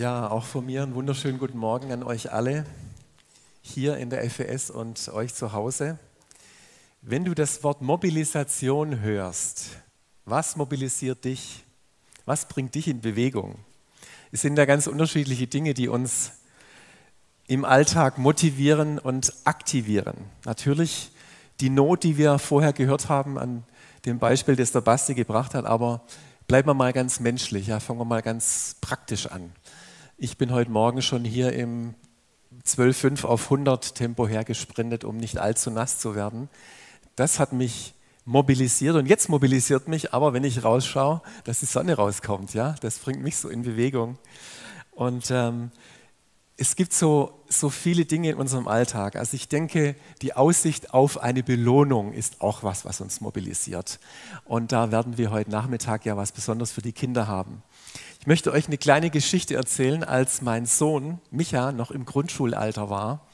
Ja, auch von mir einen wunderschönen guten Morgen an euch alle hier in der FES und euch zu Hause. Wenn du das Wort Mobilisation hörst, was mobilisiert dich? Was bringt dich in Bewegung? Es sind da ganz unterschiedliche Dinge, die uns im Alltag motivieren und aktivieren. Natürlich die Not, die wir vorher gehört haben an dem Beispiel, das der Basti gebracht hat, aber bleiben wir mal ganz menschlich, ja, fangen wir mal ganz praktisch an. Ich bin heute Morgen schon hier im 12,5 auf 100 Tempo hergesprintet, um nicht allzu nass zu werden. Das hat mich mobilisiert und jetzt mobilisiert mich aber, wenn ich rausschaue, dass die Sonne rauskommt. Ja? Das bringt mich so in Bewegung. Und ähm, es gibt so, so viele Dinge in unserem Alltag. Also ich denke, die Aussicht auf eine Belohnung ist auch was, was uns mobilisiert. Und da werden wir heute Nachmittag ja was Besonderes für die Kinder haben. Ich möchte euch eine kleine Geschichte erzählen, als mein Sohn Micha noch im Grundschulalter war.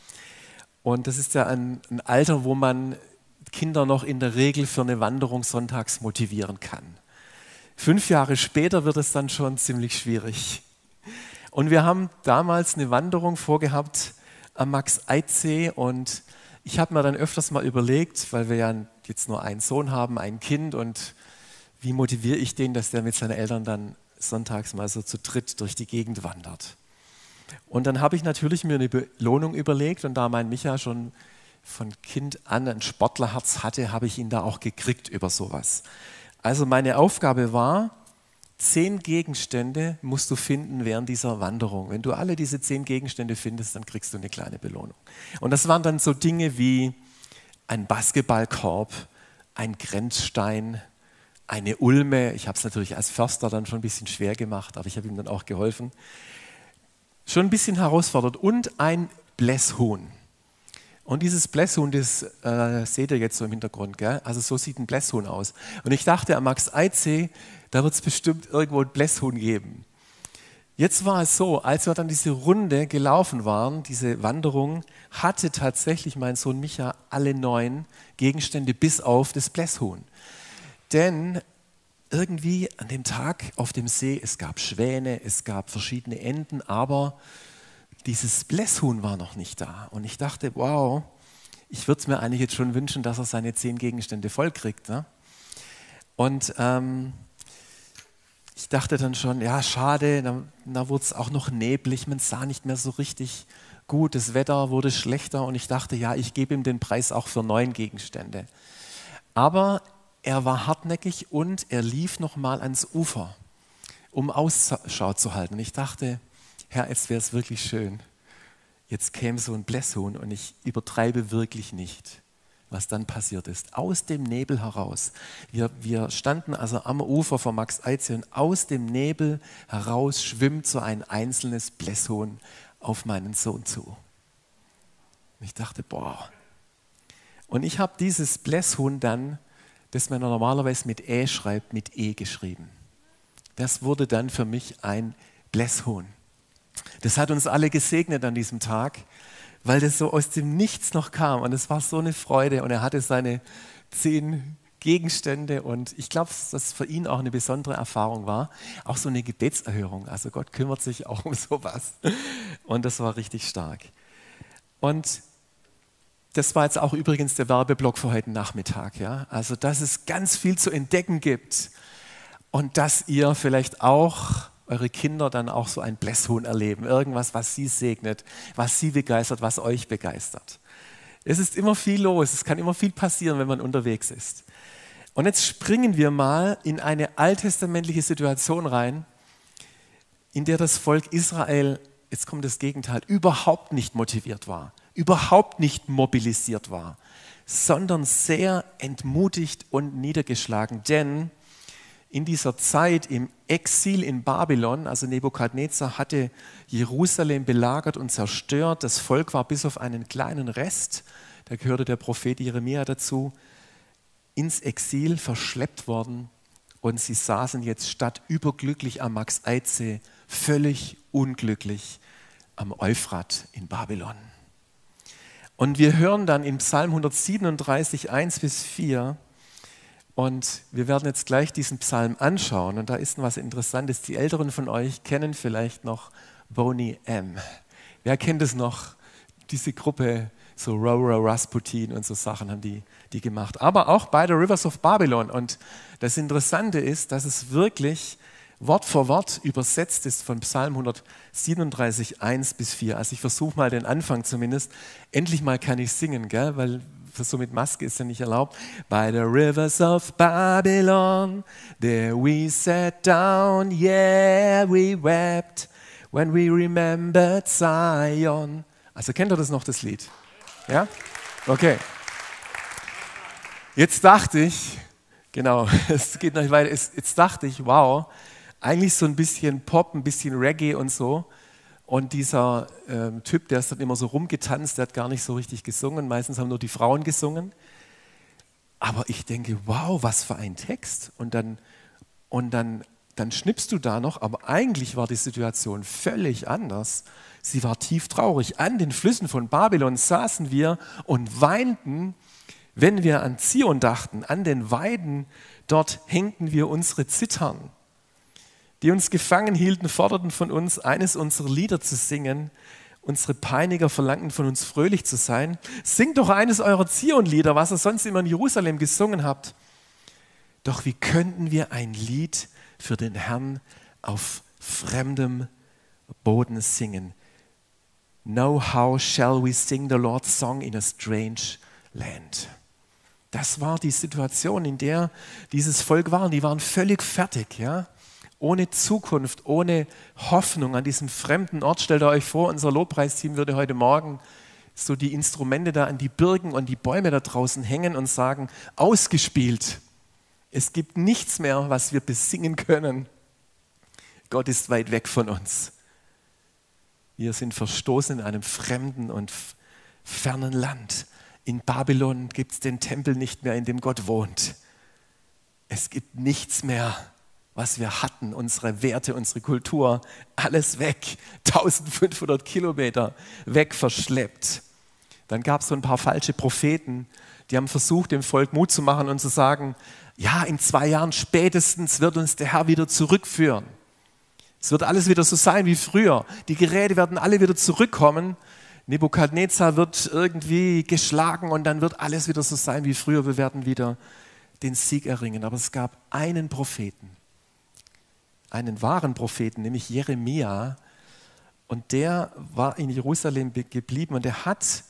Und das ist ja ein, ein Alter, wo man Kinder noch in der Regel für eine Wanderung sonntags motivieren kann. Fünf Jahre später wird es dann schon ziemlich schwierig. Und wir haben damals eine Wanderung vorgehabt am Max-Eid-See und ich habe mir dann öfters mal überlegt, weil wir ja jetzt nur einen Sohn haben, ein Kind und wie motiviere ich den, dass der mit seinen Eltern dann sonntags mal so zu dritt durch die Gegend wandert. Und dann habe ich natürlich mir eine Belohnung überlegt und da mein Micha schon von Kind an ein Sportlerherz hatte, habe ich ihn da auch gekriegt über sowas. Also meine Aufgabe war, Zehn Gegenstände musst du finden während dieser Wanderung. Wenn du alle diese zehn Gegenstände findest, dann kriegst du eine kleine Belohnung. Und das waren dann so Dinge wie ein Basketballkorb, ein Grenzstein, eine Ulme. Ich habe es natürlich als Förster dann schon ein bisschen schwer gemacht, aber ich habe ihm dann auch geholfen. Schon ein bisschen herausfordernd. Und ein Blässhuhn. Und dieses Blässhuhn, das äh, seht ihr jetzt so im Hintergrund, gell? also so sieht ein Blässhuhn aus. Und ich dachte am Max Eidsee, da wird es bestimmt irgendwo ein Blässhuhn geben. Jetzt war es so, als wir dann diese Runde gelaufen waren, diese Wanderung, hatte tatsächlich mein Sohn Micha alle neun Gegenstände bis auf das Blässhuhn. Denn irgendwie an dem Tag auf dem See, es gab Schwäne, es gab verschiedene Enten, aber dieses Blässhuhn war noch nicht da. Und ich dachte, wow, ich würde es mir eigentlich jetzt schon wünschen, dass er seine zehn Gegenstände vollkriegt. Ne? Und ähm, ich dachte dann schon, ja, schade, da, da wurde es auch noch neblig, man sah nicht mehr so richtig gut, das Wetter wurde schlechter und ich dachte, ja, ich gebe ihm den Preis auch für neun Gegenstände. Aber er war hartnäckig und er lief nochmal ans Ufer, um Ausschau zu halten. Und ich dachte, Herr, es wäre es wirklich schön. Jetzt käme so ein Blässhuhn und ich übertreibe wirklich nicht, was dann passiert ist. Aus dem Nebel heraus. Wir, wir standen also am Ufer von Max Eize und aus dem Nebel heraus schwimmt so ein einzelnes Blässhuhn auf meinen Sohn zu. Und ich dachte, boah. Und ich habe dieses Blässhuhn dann, das man normalerweise mit E schreibt, mit E geschrieben. Das wurde dann für mich ein Blässhuhn. Das hat uns alle gesegnet an diesem Tag, weil das so aus dem Nichts noch kam. Und es war so eine Freude. Und er hatte seine zehn Gegenstände. Und ich glaube, dass das für ihn auch eine besondere Erfahrung war. Auch so eine Gebetserhörung. Also Gott kümmert sich auch um sowas. Und das war richtig stark. Und das war jetzt auch übrigens der Werbeblock für heute Nachmittag. Ja? Also, dass es ganz viel zu entdecken gibt und dass ihr vielleicht auch eure Kinder dann auch so ein Blässhuhn erleben. Irgendwas, was sie segnet, was sie begeistert, was euch begeistert. Es ist immer viel los, es kann immer viel passieren, wenn man unterwegs ist. Und jetzt springen wir mal in eine alttestamentliche Situation rein, in der das Volk Israel, jetzt kommt das Gegenteil, überhaupt nicht motiviert war, überhaupt nicht mobilisiert war, sondern sehr entmutigt und niedergeschlagen. Denn in dieser Zeit im Exil in Babylon, also Nebukadnezar hatte Jerusalem belagert und zerstört. Das Volk war bis auf einen kleinen Rest, da gehörte der Prophet Jeremia dazu, ins Exil verschleppt worden und sie saßen jetzt statt überglücklich am Max-Eidsee völlig unglücklich am Euphrat in Babylon. Und wir hören dann in Psalm 137, 1 bis 4, und wir werden jetzt gleich diesen Psalm anschauen. Und da ist was Interessantes. Die Älteren von euch kennen vielleicht noch Boney M. Wer kennt es noch? Diese Gruppe, so Rora Rasputin und so Sachen haben die, die gemacht. Aber auch bei The Rivers of Babylon. Und das Interessante ist, dass es wirklich Wort für Wort übersetzt ist von Psalm 137, 1 bis 4. Also ich versuche mal den Anfang zumindest. Endlich mal kann ich singen, gell? weil so mit Maske ist ja nicht erlaubt. By the rivers of Babylon, there we sat down, yeah, we wept when we remembered Zion. Also kennt ihr das noch, das Lied? Ja? Okay. Jetzt dachte ich, genau, es geht noch weiter, jetzt dachte ich, wow, eigentlich so ein bisschen Pop, ein bisschen Reggae und so. Und dieser ähm, Typ, der ist dann immer so rumgetanzt, der hat gar nicht so richtig gesungen. Meistens haben nur die Frauen gesungen. Aber ich denke, wow, was für ein Text. Und dann, und dann, dann schnippst du da noch, aber eigentlich war die Situation völlig anders. Sie war tief traurig. An den Flüssen von Babylon saßen wir und weinten, wenn wir an Zion dachten. An den Weiden dort hängten wir unsere Zittern die uns gefangen hielten, forderten von uns, eines unserer Lieder zu singen. Unsere Peiniger verlangten von uns fröhlich zu sein. Singt doch eines eurer Zion-Lieder, was ihr sonst immer in Jerusalem gesungen habt. Doch wie könnten wir ein Lied für den Herrn auf fremdem Boden singen? No, how shall we sing the Lord's song in a strange land? Das war die Situation, in der dieses Volk war. Die waren völlig fertig, ja ohne Zukunft, ohne Hoffnung an diesem fremden Ort. Stellt euch vor, unser Lobpreisteam würde heute Morgen so die Instrumente da an die Birken und die Bäume da draußen hängen und sagen, ausgespielt. Es gibt nichts mehr, was wir besingen können. Gott ist weit weg von uns. Wir sind verstoßen in einem fremden und fernen Land. In Babylon gibt es den Tempel nicht mehr, in dem Gott wohnt. Es gibt nichts mehr was wir hatten, unsere Werte, unsere Kultur, alles weg. 1500 Kilometer weg verschleppt. Dann gab es so ein paar falsche Propheten, die haben versucht, dem Volk Mut zu machen und zu sagen, ja, in zwei Jahren spätestens wird uns der Herr wieder zurückführen. Es wird alles wieder so sein wie früher. Die Geräte werden alle wieder zurückkommen. Nebukadnezar wird irgendwie geschlagen und dann wird alles wieder so sein wie früher. Wir werden wieder den Sieg erringen. Aber es gab einen Propheten, einen wahren Propheten, nämlich Jeremia. Und der war in Jerusalem geblieben und er hat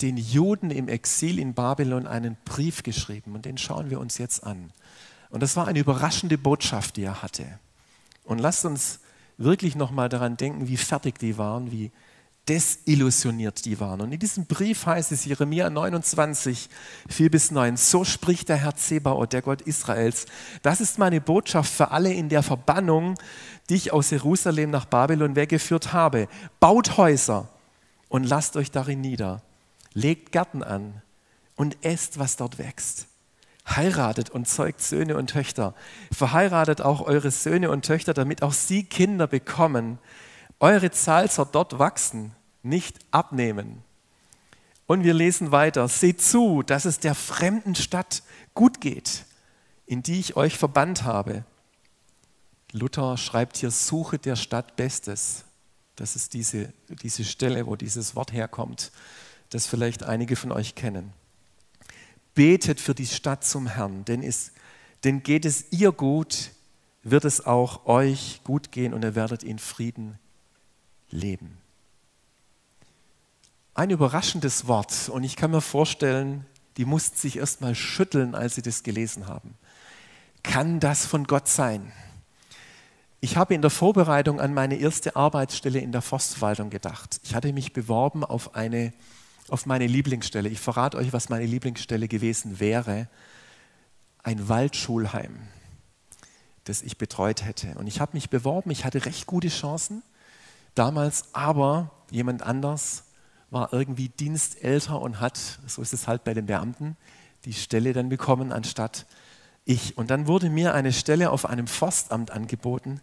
den Juden im Exil in Babylon einen Brief geschrieben. Und den schauen wir uns jetzt an. Und das war eine überraschende Botschaft, die er hatte. Und lasst uns wirklich nochmal daran denken, wie fertig die waren, wie desillusioniert die waren. Und in diesem Brief heißt es, Jeremia 29, 4 bis 9, so spricht der Herr Zebaoth, der Gott Israels. Das ist meine Botschaft für alle in der Verbannung, die ich aus Jerusalem nach Babylon weggeführt habe. Baut Häuser und lasst euch darin nieder. Legt Gärten an und esst, was dort wächst. Heiratet und zeugt Söhne und Töchter. Verheiratet auch eure Söhne und Töchter, damit auch sie Kinder bekommen eure Zahl soll dort wachsen, nicht abnehmen. Und wir lesen weiter, seht zu, dass es der fremden Stadt gut geht, in die ich euch verbannt habe. Luther schreibt hier, suche der Stadt Bestes. Das ist diese, diese Stelle, wo dieses Wort herkommt, das vielleicht einige von euch kennen. Betet für die Stadt zum Herrn, denn, es, denn geht es ihr gut, wird es auch euch gut gehen und ihr werdet in Frieden leben. Ein überraschendes Wort und ich kann mir vorstellen, die mussten sich erst mal schütteln, als sie das gelesen haben. Kann das von Gott sein? Ich habe in der Vorbereitung an meine erste Arbeitsstelle in der Forstverwaltung gedacht. Ich hatte mich beworben auf, eine, auf meine Lieblingsstelle. Ich verrate euch, was meine Lieblingsstelle gewesen wäre. Ein Waldschulheim, das ich betreut hätte. Und ich habe mich beworben, ich hatte recht gute Chancen damals, aber jemand anders war irgendwie dienstälter und hat, so ist es halt bei den Beamten, die Stelle dann bekommen anstatt ich. Und dann wurde mir eine Stelle auf einem Forstamt angeboten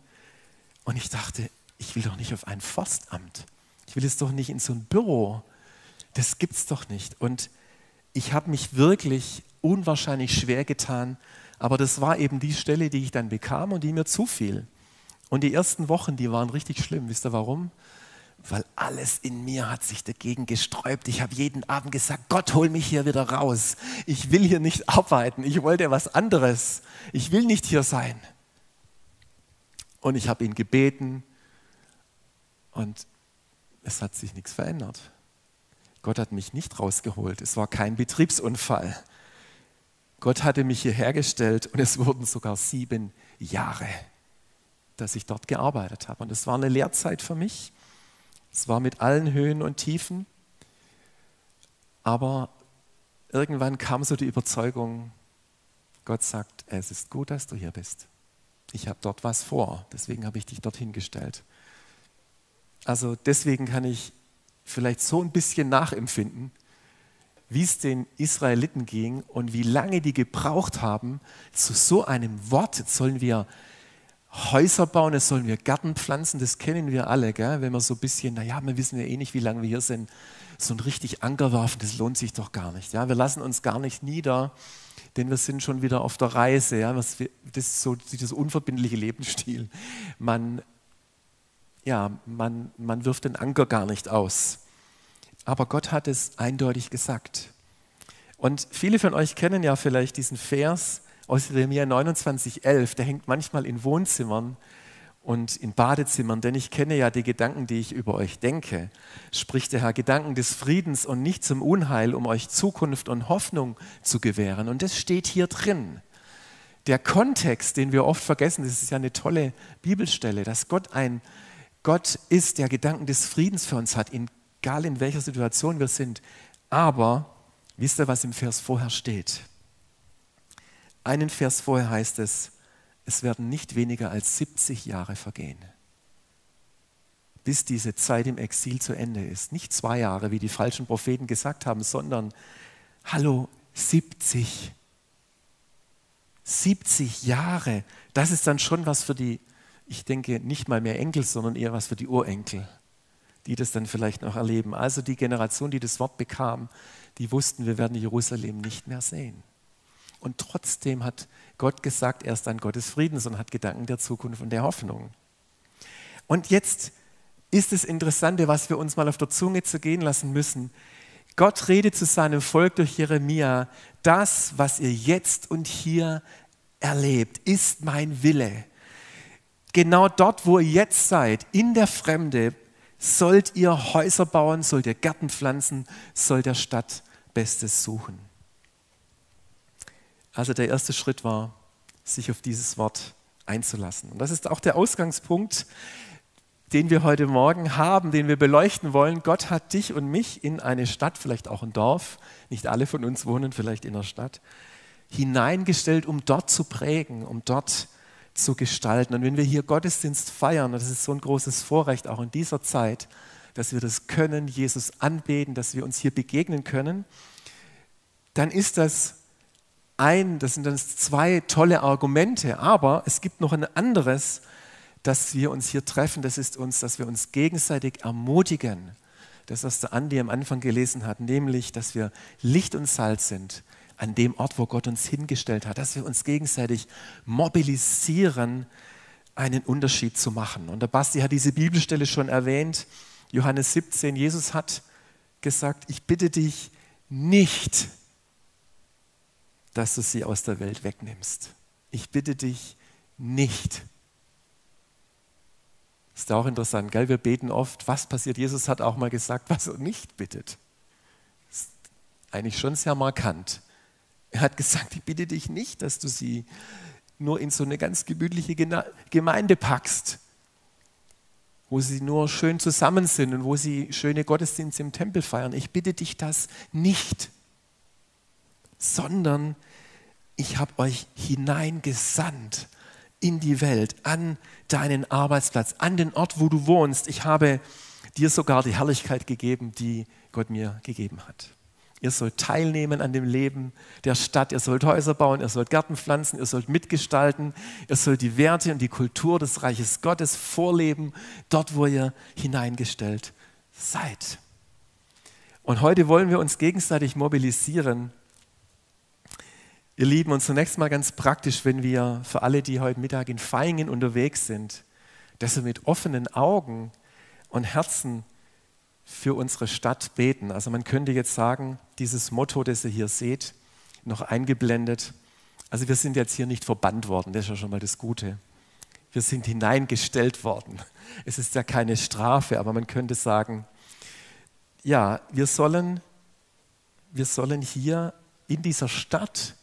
und ich dachte, ich will doch nicht auf ein Forstamt. Ich will es doch nicht in so ein Büro. Das gibt es doch nicht. Und ich habe mich wirklich unwahrscheinlich schwer getan, aber das war eben die Stelle, die ich dann bekam und die mir zufiel. Und die ersten Wochen, die waren richtig schlimm. Wisst ihr warum? Weil alles in mir hat sich dagegen gesträubt. Ich habe jeden Abend gesagt, Gott, hol mich hier wieder raus. Ich will hier nicht arbeiten. Ich wollte was anderes. Ich will nicht hier sein. Und ich habe ihn gebeten und es hat sich nichts verändert. Gott hat mich nicht rausgeholt. Es war kein Betriebsunfall. Gott hatte mich hierher gestellt und es wurden sogar sieben Jahre, dass ich dort gearbeitet habe. Und es war eine Lehrzeit für mich. Es war mit allen Höhen und Tiefen. Aber irgendwann kam so die Überzeugung, Gott sagt, es ist gut, dass du hier bist. Ich habe dort was vor, deswegen habe ich dich dorthin gestellt. Also deswegen kann ich vielleicht so ein bisschen nachempfinden, wie es den Israeliten ging und wie lange die gebraucht haben zu so einem Wort. Jetzt sollen wir Häuser bauen, jetzt sollen wir Garten pflanzen, das kennen wir alle, gell? wenn wir so ein bisschen, naja, wir wissen ja eh nicht, wie lange wir hier sind, so ein richtig Anker werfen, das lohnt sich doch gar nicht. Ja? Wir lassen uns gar nicht nieder, denn wir sind schon wieder auf der Reise. Ja? Das ist so dieses unverbindliche Lebensstil. Man, ja, man, man wirft den Anker gar nicht aus. Aber Gott hat es eindeutig gesagt. Und viele von euch kennen ja vielleicht diesen Vers aus Jeremia 29,11. Der hängt manchmal in Wohnzimmern und in Badezimmern, denn ich kenne ja die Gedanken, die ich über euch denke, spricht der Herr, Gedanken des Friedens und nicht zum Unheil, um euch Zukunft und Hoffnung zu gewähren. Und das steht hier drin. Der Kontext, den wir oft vergessen, das ist ja eine tolle Bibelstelle, dass Gott ein Gott ist, der Gedanken des Friedens für uns hat, egal in welcher Situation wir sind. Aber wisst ihr, was im Vers vorher steht? Einen Vers vorher heißt es, es werden nicht weniger als 70 Jahre vergehen, bis diese Zeit im Exil zu Ende ist. Nicht zwei Jahre, wie die falschen Propheten gesagt haben, sondern, hallo, 70. 70 Jahre, das ist dann schon was für die, ich denke, nicht mal mehr Enkel, sondern eher was für die Urenkel die das dann vielleicht noch erleben. Also die Generation, die das Wort bekam, die wussten, wir werden Jerusalem nicht mehr sehen. Und trotzdem hat Gott gesagt, er ist ein Gott des Friedens und hat Gedanken der Zukunft und der Hoffnung. Und jetzt ist das Interessante, was wir uns mal auf der Zunge zu gehen lassen müssen. Gott redet zu seinem Volk durch Jeremia, das, was ihr jetzt und hier erlebt, ist mein Wille. Genau dort, wo ihr jetzt seid, in der Fremde, sollt ihr Häuser bauen, sollt ihr Gärten pflanzen, sollt ihr Stadt Bestes suchen. Also der erste Schritt war, sich auf dieses Wort einzulassen. Und das ist auch der Ausgangspunkt, den wir heute Morgen haben, den wir beleuchten wollen. Gott hat dich und mich in eine Stadt, vielleicht auch ein Dorf, nicht alle von uns wohnen vielleicht in der Stadt, hineingestellt, um dort zu prägen, um dort zu gestalten. Und wenn wir hier Gottesdienst feiern, und das ist so ein großes Vorrecht auch in dieser Zeit, dass wir das können, Jesus anbeten, dass wir uns hier begegnen können, dann ist das ein, das sind dann zwei tolle Argumente, aber es gibt noch ein anderes, dass wir uns hier treffen, das ist uns, dass wir uns gegenseitig ermutigen. Das, was der Andi am Anfang gelesen hat, nämlich, dass wir Licht und Salz sind, an dem Ort, wo Gott uns hingestellt hat, dass wir uns gegenseitig mobilisieren, einen Unterschied zu machen. Und der Basti hat diese Bibelstelle schon erwähnt, Johannes 17, Jesus hat gesagt, ich bitte dich nicht, dass du sie aus der Welt wegnimmst. Ich bitte dich nicht. Ist auch interessant, gell? Wir beten oft, was passiert? Jesus hat auch mal gesagt, was er nicht bittet. Ist eigentlich schon sehr markant. Er hat gesagt, ich bitte dich nicht, dass du sie nur in so eine ganz gemütliche Gemeinde packst, wo sie nur schön zusammen sind und wo sie schöne Gottesdienste im Tempel feiern. Ich bitte dich das nicht, sondern ich habe euch hineingesandt in die Welt, an deinen Arbeitsplatz, an den Ort, wo du wohnst. Ich habe dir sogar die Herrlichkeit gegeben, die Gott mir gegeben hat. Ihr sollt teilnehmen an dem Leben der Stadt. Ihr sollt Häuser bauen, ihr sollt Gärten pflanzen, ihr sollt mitgestalten. Ihr sollt die Werte und die Kultur des Reiches Gottes vorleben, dort, wo ihr hineingestellt seid. Und heute wollen wir uns gegenseitig mobilisieren. Ihr Lieben, und zunächst mal ganz praktisch, wenn wir für alle, die heute Mittag in Feingen unterwegs sind, dass wir mit offenen Augen und Herzen für unsere Stadt beten. Also man könnte jetzt sagen, dieses Motto, das ihr hier seht, noch eingeblendet, also wir sind jetzt hier nicht verbannt worden, das ist ja schon mal das Gute. Wir sind hineingestellt worden. Es ist ja keine Strafe, aber man könnte sagen, ja, wir sollen, wir sollen hier in dieser Stadt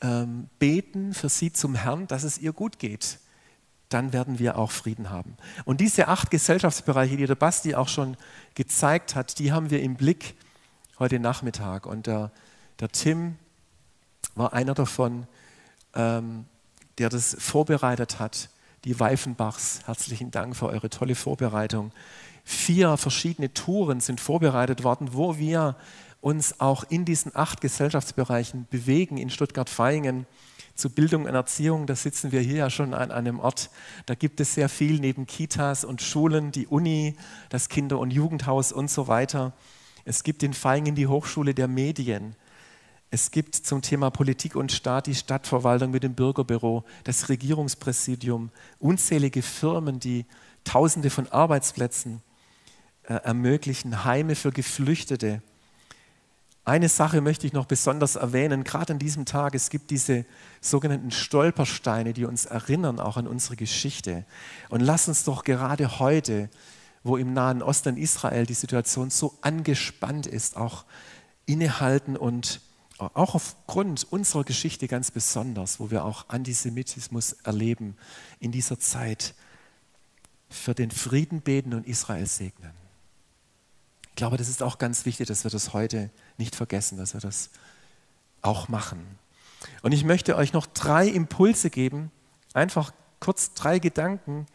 ähm, beten für sie zum Herrn, dass es ihr gut geht. Dann werden wir auch Frieden haben. Und diese acht Gesellschaftsbereiche, die der Basti auch schon gezeigt hat, die haben wir im Blick heute Nachmittag. Und der, der Tim war einer davon, ähm, der das vorbereitet hat. Die Weifenbachs, herzlichen Dank für eure tolle Vorbereitung. Vier verschiedene Touren sind vorbereitet worden, wo wir uns auch in diesen acht Gesellschaftsbereichen bewegen in Stuttgart-Vaihingen zu Bildung und Erziehung. Da sitzen wir hier ja schon an einem Ort. Da gibt es sehr viel neben Kitas und Schulen, die Uni, das Kinder- und Jugendhaus und so weiter. Es gibt in Vaihingen die Hochschule der Medien. Es gibt zum Thema Politik und Staat die Stadtverwaltung mit dem Bürgerbüro, das Regierungspräsidium, unzählige Firmen, die Tausende von Arbeitsplätzen äh, ermöglichen, Heime für Geflüchtete. Eine Sache möchte ich noch besonders erwähnen, gerade an diesem Tag, es gibt diese sogenannten Stolpersteine, die uns erinnern auch an unsere Geschichte. Und lass uns doch gerade heute, wo im Nahen Osten Israel die Situation so angespannt ist, auch innehalten und auch aufgrund unserer Geschichte ganz besonders, wo wir auch Antisemitismus erleben in dieser Zeit, für den Frieden beten und Israel segnen. Ich glaube, das ist auch ganz wichtig, dass wir das heute nicht vergessen, dass wir das auch machen. Und ich möchte euch noch drei Impulse geben, einfach kurz drei Gedanken,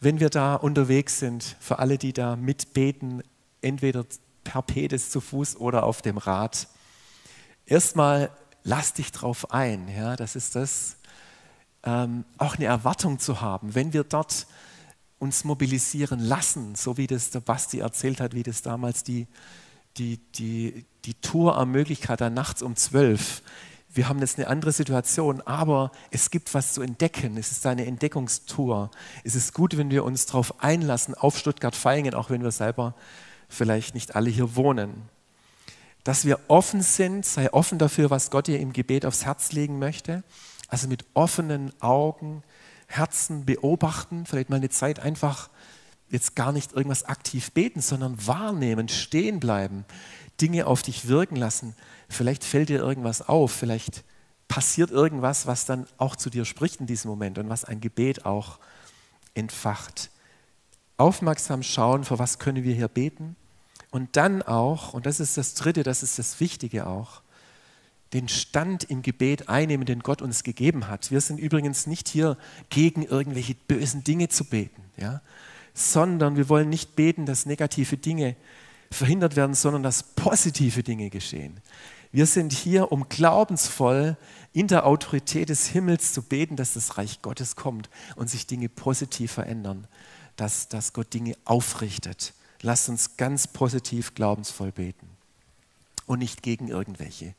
wenn wir da unterwegs sind, für alle, die da mitbeten, entweder per Pedes zu Fuß oder auf dem Rad erstmal lass dich drauf ein. Ja, das ist das, ähm, auch eine Erwartung zu haben, wenn wir dort uns mobilisieren lassen, so wie das der Basti erzählt hat, wie das damals die, die, die, die Tour ermöglicht hat, dann nachts um zwölf. Wir haben jetzt eine andere Situation, aber es gibt was zu entdecken. Es ist eine Entdeckungstour. Es ist gut, wenn wir uns darauf einlassen, auf Stuttgart-Vaihingen, auch wenn wir selber vielleicht nicht alle hier wohnen dass wir offen sind, sei offen dafür, was Gott dir im Gebet aufs Herz legen möchte. Also mit offenen Augen, Herzen beobachten, vielleicht mal eine Zeit einfach jetzt gar nicht irgendwas aktiv beten, sondern wahrnehmen, stehen bleiben, Dinge auf dich wirken lassen. Vielleicht fällt dir irgendwas auf, vielleicht passiert irgendwas, was dann auch zu dir spricht in diesem Moment und was ein Gebet auch entfacht. Aufmerksam schauen, für was können wir hier beten und dann auch, und das ist das Dritte, das ist das Wichtige auch, den Stand im Gebet einnehmen, den Gott uns gegeben hat. Wir sind übrigens nicht hier gegen irgendwelche bösen Dinge zu beten, ja? sondern wir wollen nicht beten, dass negative Dinge verhindert werden, sondern dass positive Dinge geschehen. Wir sind hier, um glaubensvoll in der Autorität des Himmels zu beten, dass das Reich Gottes kommt und sich Dinge positiv verändern, dass, dass Gott Dinge aufrichtet. Lasst uns ganz positiv glaubensvoll beten und nicht gegen irgendwelche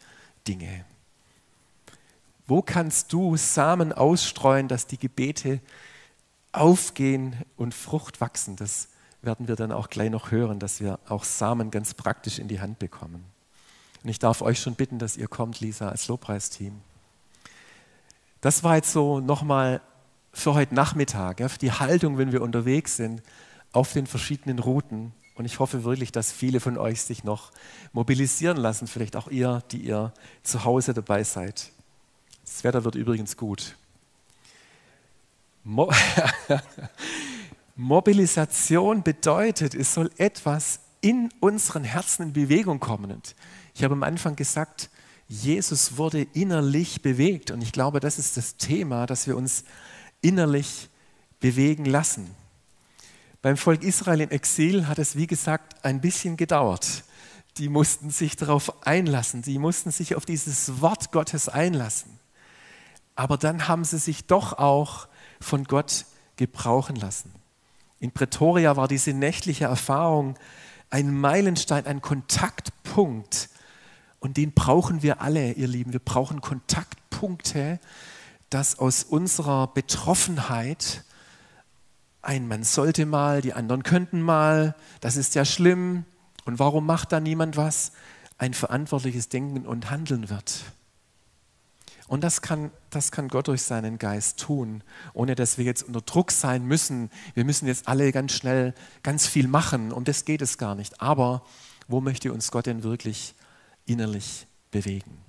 Dinge. Wo kannst du Samen ausstreuen, dass die Gebete aufgehen und Frucht wachsen? Das werden wir dann auch gleich noch hören, dass wir auch Samen ganz praktisch in die Hand bekommen. Und ich darf euch schon bitten, dass ihr kommt, Lisa, als Lobpreisteam. Das war jetzt so nochmal für heute Nachmittag, ja, für die Haltung, wenn wir unterwegs sind auf den verschiedenen Routen. Und ich hoffe wirklich, dass viele von euch sich noch mobilisieren lassen, vielleicht auch ihr, die ihr zu Hause dabei seid. Das Wetter wird übrigens gut. Mo Mobilisation bedeutet, es soll etwas in unseren Herzen in Bewegung kommen. Und ich habe am Anfang gesagt, Jesus wurde innerlich bewegt. Und ich glaube, das ist das Thema, dass wir uns innerlich bewegen lassen. Beim Volk Israel im Exil hat es, wie gesagt, ein bisschen gedauert. Die mussten sich darauf einlassen, die mussten sich auf dieses Wort Gottes einlassen. Aber dann haben sie sich doch auch von Gott gebrauchen lassen. In Pretoria war diese nächtliche Erfahrung ein Meilenstein, ein Kontaktpunkt. Und den brauchen wir alle, ihr Lieben. Wir brauchen Kontaktpunkte, dass aus unserer Betroffenheit ein man sollte mal, die anderen könnten mal, das ist ja schlimm und warum macht da niemand was, ein verantwortliches Denken und Handeln wird. Und das kann, das kann Gott durch seinen Geist tun, ohne dass wir jetzt unter Druck sein müssen. Wir müssen jetzt alle ganz schnell ganz viel machen, um das geht es gar nicht. Aber wo möchte uns Gott denn wirklich innerlich bewegen?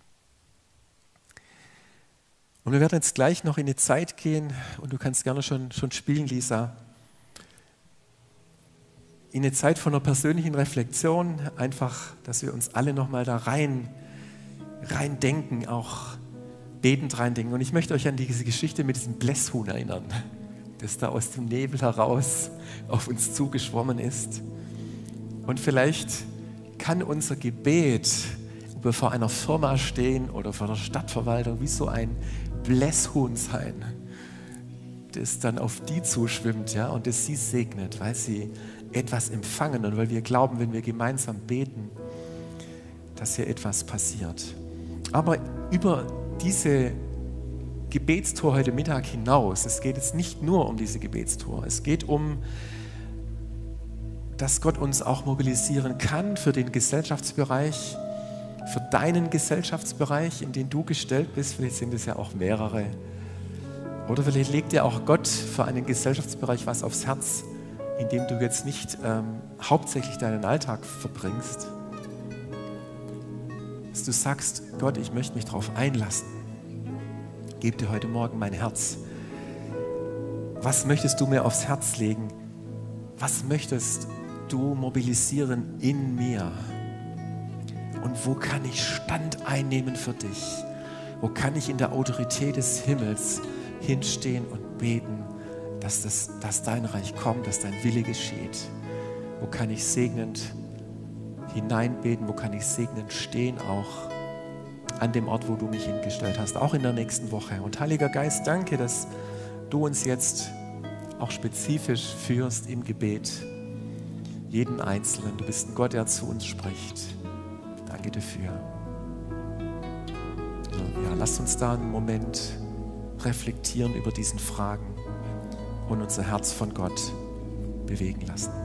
Und wir werden jetzt gleich noch in die Zeit gehen und du kannst gerne schon, schon spielen, Lisa. In eine Zeit von einer persönlichen Reflexion, einfach, dass wir uns alle nochmal da rein, rein denken, auch betend reindenken. Und ich möchte euch an diese Geschichte mit diesem Blässhuhn erinnern, das da aus dem Nebel heraus auf uns zugeschwommen ist. Und vielleicht kann unser Gebet, ob wir vor einer Firma stehen oder vor der Stadtverwaltung, wie so ein Blässhuhn sein, das dann auf die zuschwimmt ja, und das sie segnet, weil sie etwas empfangen und weil wir glauben, wenn wir gemeinsam beten, dass hier etwas passiert. Aber über diese Gebetstour heute Mittag hinaus, es geht jetzt nicht nur um diese Gebetstour, es geht um, dass Gott uns auch mobilisieren kann für den Gesellschaftsbereich, für deinen Gesellschaftsbereich, in den du gestellt bist. Vielleicht sind es ja auch mehrere. Oder vielleicht legt dir auch Gott für einen Gesellschaftsbereich was aufs Herz, in dem du jetzt nicht ähm, hauptsächlich deinen Alltag verbringst dass du sagst, Gott, ich möchte mich darauf einlassen. Gib dir heute Morgen mein Herz. Was möchtest du mir aufs Herz legen? Was möchtest du mobilisieren in mir? Und wo kann ich Stand einnehmen für dich? Wo kann ich in der Autorität des Himmels hinstehen und beten, dass, das, dass dein Reich kommt, dass dein Wille geschieht? Wo kann ich segnend hineinbeten, wo kann ich segnend stehen, auch an dem Ort, wo du mich hingestellt hast, auch in der nächsten Woche. Und Heiliger Geist, danke, dass du uns jetzt auch spezifisch führst im Gebet, jeden Einzelnen. Du bist ein Gott, der zu uns spricht. Danke dafür. Ja, lass uns da einen Moment reflektieren über diesen Fragen und unser Herz von Gott bewegen lassen.